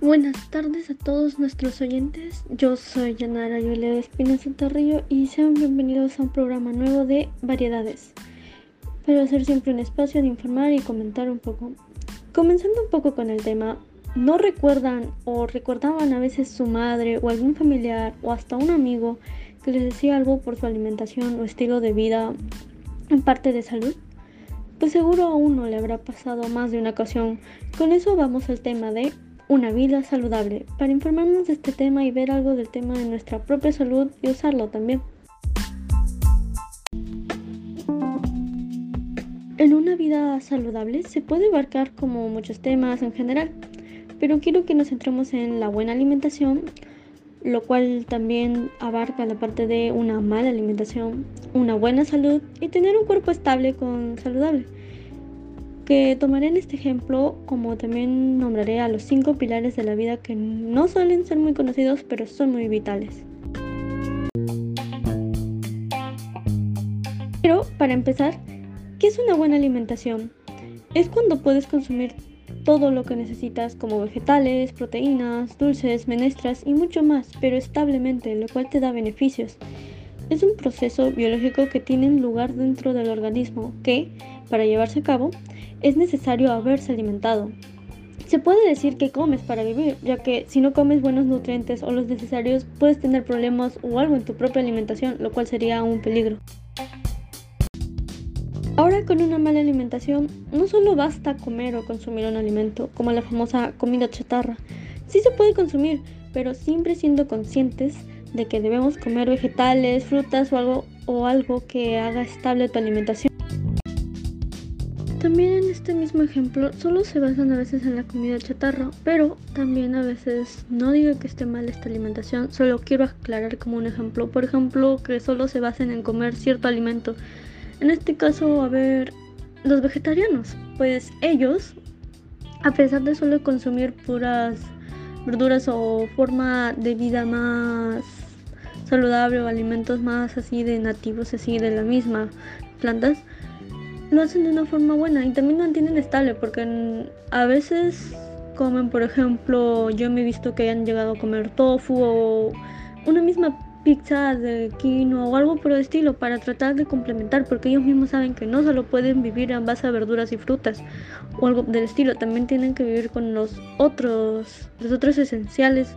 Buenas tardes a todos nuestros oyentes. Yo soy Yanara Yulia de Espina Santarrillo y sean bienvenidos a un programa nuevo de variedades. Para hacer siempre un espacio de informar y comentar un poco. Comenzando un poco con el tema, ¿no recuerdan o recordaban a veces su madre o algún familiar o hasta un amigo que les decía algo por su alimentación o estilo de vida en parte de salud? Pues seguro a uno le habrá pasado más de una ocasión. Con eso vamos al tema de una vida saludable, para informarnos de este tema y ver algo del tema de nuestra propia salud y usarlo también. En una vida saludable se puede abarcar como muchos temas en general, pero quiero que nos centremos en la buena alimentación, lo cual también abarca la parte de una mala alimentación, una buena salud y tener un cuerpo estable con saludable que tomaré en este ejemplo como también nombraré a los cinco pilares de la vida que no suelen ser muy conocidos pero son muy vitales. Pero para empezar, ¿qué es una buena alimentación? Es cuando puedes consumir todo lo que necesitas como vegetales, proteínas, dulces, menestras y mucho más, pero establemente, lo cual te da beneficios. Es un proceso biológico que tiene lugar dentro del organismo que, para llevarse a cabo, es necesario haberse alimentado. Se puede decir que comes para vivir, ya que si no comes buenos nutrientes o los necesarios puedes tener problemas o algo en tu propia alimentación, lo cual sería un peligro. Ahora con una mala alimentación no solo basta comer o consumir un alimento, como la famosa comida chatarra. Sí se puede consumir, pero siempre siendo conscientes de que debemos comer vegetales, frutas o algo, o algo que haga estable tu alimentación. También en este mismo ejemplo solo se basan a veces en la comida chatarra, pero también a veces no digo que esté mal esta alimentación, solo quiero aclarar como un ejemplo, por ejemplo que solo se basen en comer cierto alimento. En este caso, a ver, los vegetarianos, pues ellos, a pesar de solo consumir puras verduras o forma de vida más saludable o alimentos más así de nativos, así de la misma plantas, lo hacen de una forma buena y también mantienen estable porque a veces comen, por ejemplo, yo me he visto que hayan llegado a comer tofu o una misma pizza de quinoa o algo por el estilo para tratar de complementar porque ellos mismos saben que no solo pueden vivir en base a verduras y frutas o algo del estilo, también tienen que vivir con los otros, los otros esenciales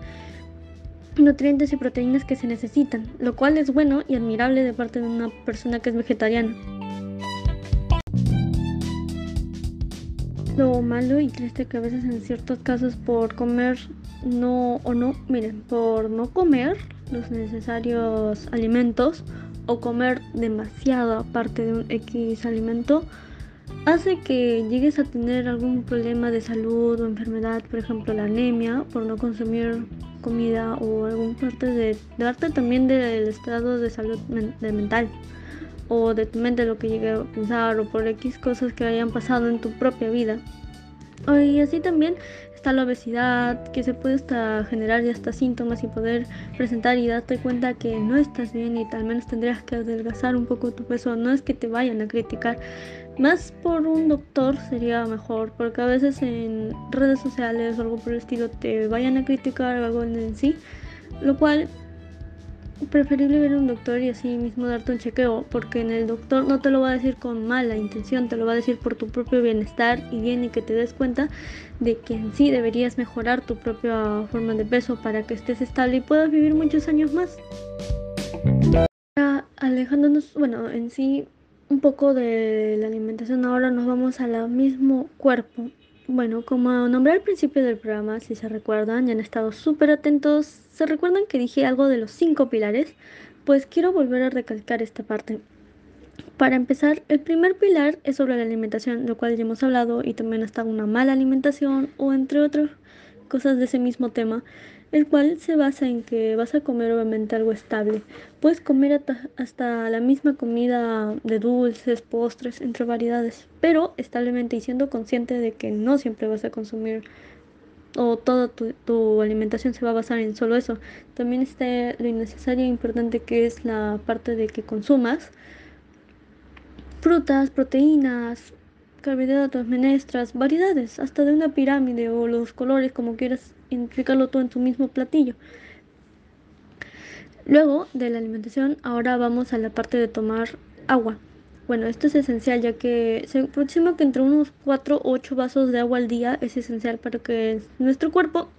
nutrientes y proteínas que se necesitan, lo cual es bueno y admirable de parte de una persona que es vegetariana. Lo malo y triste que a veces en ciertos casos por comer no o no, miren, por no comer los necesarios alimentos o comer demasiado aparte de un X alimento hace que llegues a tener algún problema de salud o enfermedad, por ejemplo la anemia, por no consumir comida o algún parte de darte también del estado de salud mental o de tu mente lo que llegue a pensar o por X cosas que hayan pasado en tu propia vida. Y así también está la obesidad, que se puede hasta generar ya hasta síntomas y poder presentar y darte cuenta que no estás bien y tal menos tendrías que adelgazar un poco tu peso. No es que te vayan a criticar, más por un doctor sería mejor, porque a veces en redes sociales o algo por el estilo te vayan a criticar algo en sí, lo cual preferible ver a un doctor y así mismo darte un chequeo, porque en el doctor no te lo va a decir con mala intención, te lo va a decir por tu propio bienestar y bien y que te des cuenta de que en sí deberías mejorar tu propia forma de peso para que estés estable y puedas vivir muchos años más. Alejándonos, bueno, en sí un poco de la alimentación, ahora nos vamos al mismo cuerpo. Bueno, como nombré al principio del programa, si se recuerdan y han estado súper atentos, ¿se recuerdan que dije algo de los cinco pilares? Pues quiero volver a recalcar esta parte. Para empezar, el primer pilar es sobre la alimentación, lo cual ya hemos hablado, y también hasta una mala alimentación o entre otras cosas de ese mismo tema el cual se basa en que vas a comer obviamente algo estable. Puedes comer hasta la misma comida de dulces, postres, entre variedades, pero establemente y siendo consciente de que no siempre vas a consumir o toda tu, alimentación se va a basar en solo eso. También está lo innecesario e importante que es la parte de que consumas frutas, proteínas, carbohidratos, menestras, variedades, hasta de una pirámide o los colores como quieras identificarlo todo en tu mismo platillo. Luego de la alimentación, ahora vamos a la parte de tomar agua. Bueno, esto es esencial ya que se aproxima que entre unos 4 o 8 vasos de agua al día es esencial para que nuestro cuerpo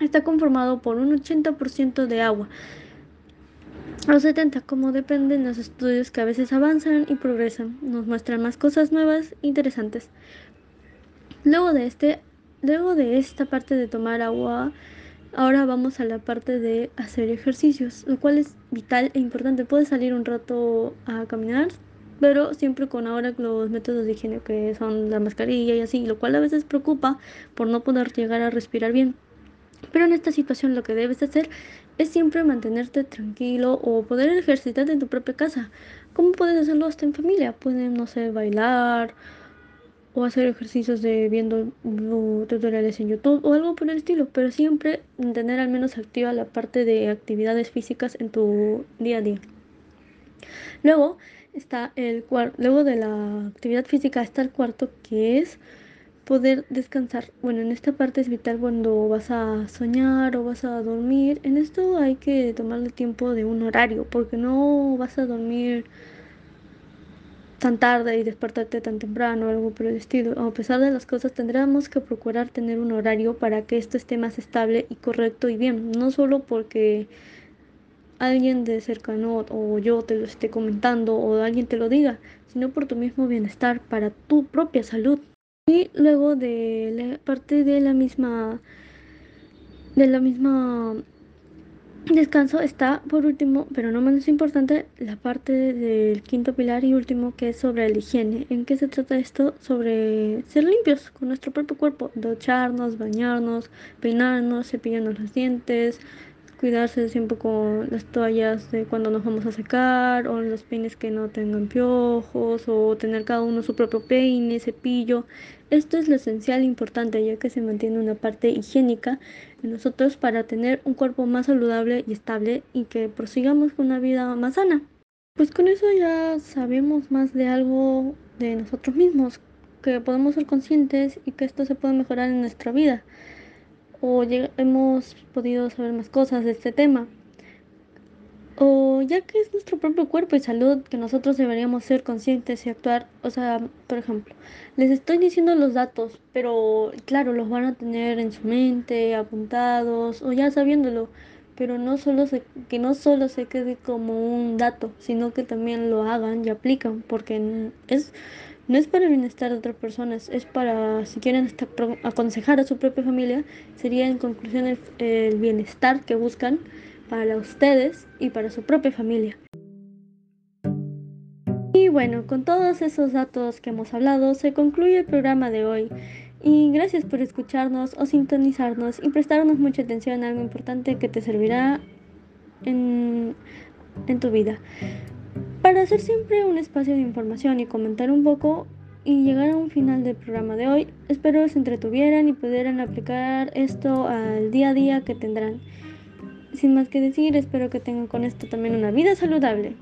está conformado por un 80% de agua. Los 70, como dependen los estudios que a veces avanzan y progresan, nos muestran más cosas nuevas interesantes. Luego de este, luego de esta parte de tomar agua, ahora vamos a la parte de hacer ejercicios, lo cual es vital e importante. Puedes salir un rato a caminar, pero siempre con ahora los métodos de higiene que son la mascarilla y así, lo cual a veces preocupa por no poder llegar a respirar bien. Pero en esta situación lo que debes hacer es siempre mantenerte tranquilo o poder ejercitarte en tu propia casa. ¿Cómo puedes hacerlo hasta en familia? Pueden, no sé, bailar o hacer ejercicios de viendo tutoriales en YouTube o algo por el estilo, pero siempre tener al menos activa la parte de actividades físicas en tu día a día. Luego está el luego de la actividad física está el cuarto que es poder descansar. Bueno, en esta parte es vital cuando vas a soñar o vas a dormir. En esto hay que tomarle tiempo de un horario, porque no vas a dormir tan tarde y despertarte tan temprano algo por el estilo. A pesar de las cosas, tendremos que procurar tener un horario para que esto esté más estable y correcto y bien. No solo porque alguien de cercano o yo te lo esté comentando o alguien te lo diga, sino por tu mismo bienestar, para tu propia salud. Y luego de la parte de la misma de la misma descanso está por último, pero no menos importante, la parte del quinto pilar y último que es sobre la higiene. ¿En qué se trata esto? Sobre ser limpios con nuestro propio cuerpo, ducharnos, bañarnos, peinarnos, cepillarnos los dientes, cuidarse siempre con las toallas de cuando nos vamos a secar o los peines que no tengan piojos o tener cada uno su propio peine, cepillo. Esto es lo esencial e importante ya que se mantiene una parte higiénica en nosotros para tener un cuerpo más saludable y estable y que prosigamos con una vida más sana. Pues con eso ya sabemos más de algo de nosotros mismos, que podemos ser conscientes y que esto se puede mejorar en nuestra vida o hemos podido saber más cosas de este tema. O ya que es nuestro propio cuerpo y salud que nosotros deberíamos ser conscientes y actuar. O sea, por ejemplo, les estoy diciendo los datos, pero claro, los van a tener en su mente, apuntados o ya sabiéndolo. Pero no solo se, que no solo se quede como un dato, sino que también lo hagan y aplican, porque es no es para el bienestar de otras personas, es para, si quieren aconsejar a su propia familia, sería en conclusión el, bienestar que buscan para ustedes y para su propia familia. Y bueno, con todos esos datos que hemos hablado, se concluye el programa de hoy. Y gracias por escucharnos o sintonizarnos y prestarnos mucha atención a algo importante que te servirá en, en tu vida para hacer siempre un espacio de información y comentar un poco y llegar a un final del programa de hoy. Espero se entretuvieran y pudieran aplicar esto al día a día que tendrán. Sin más que decir, espero que tengan con esto también una vida saludable.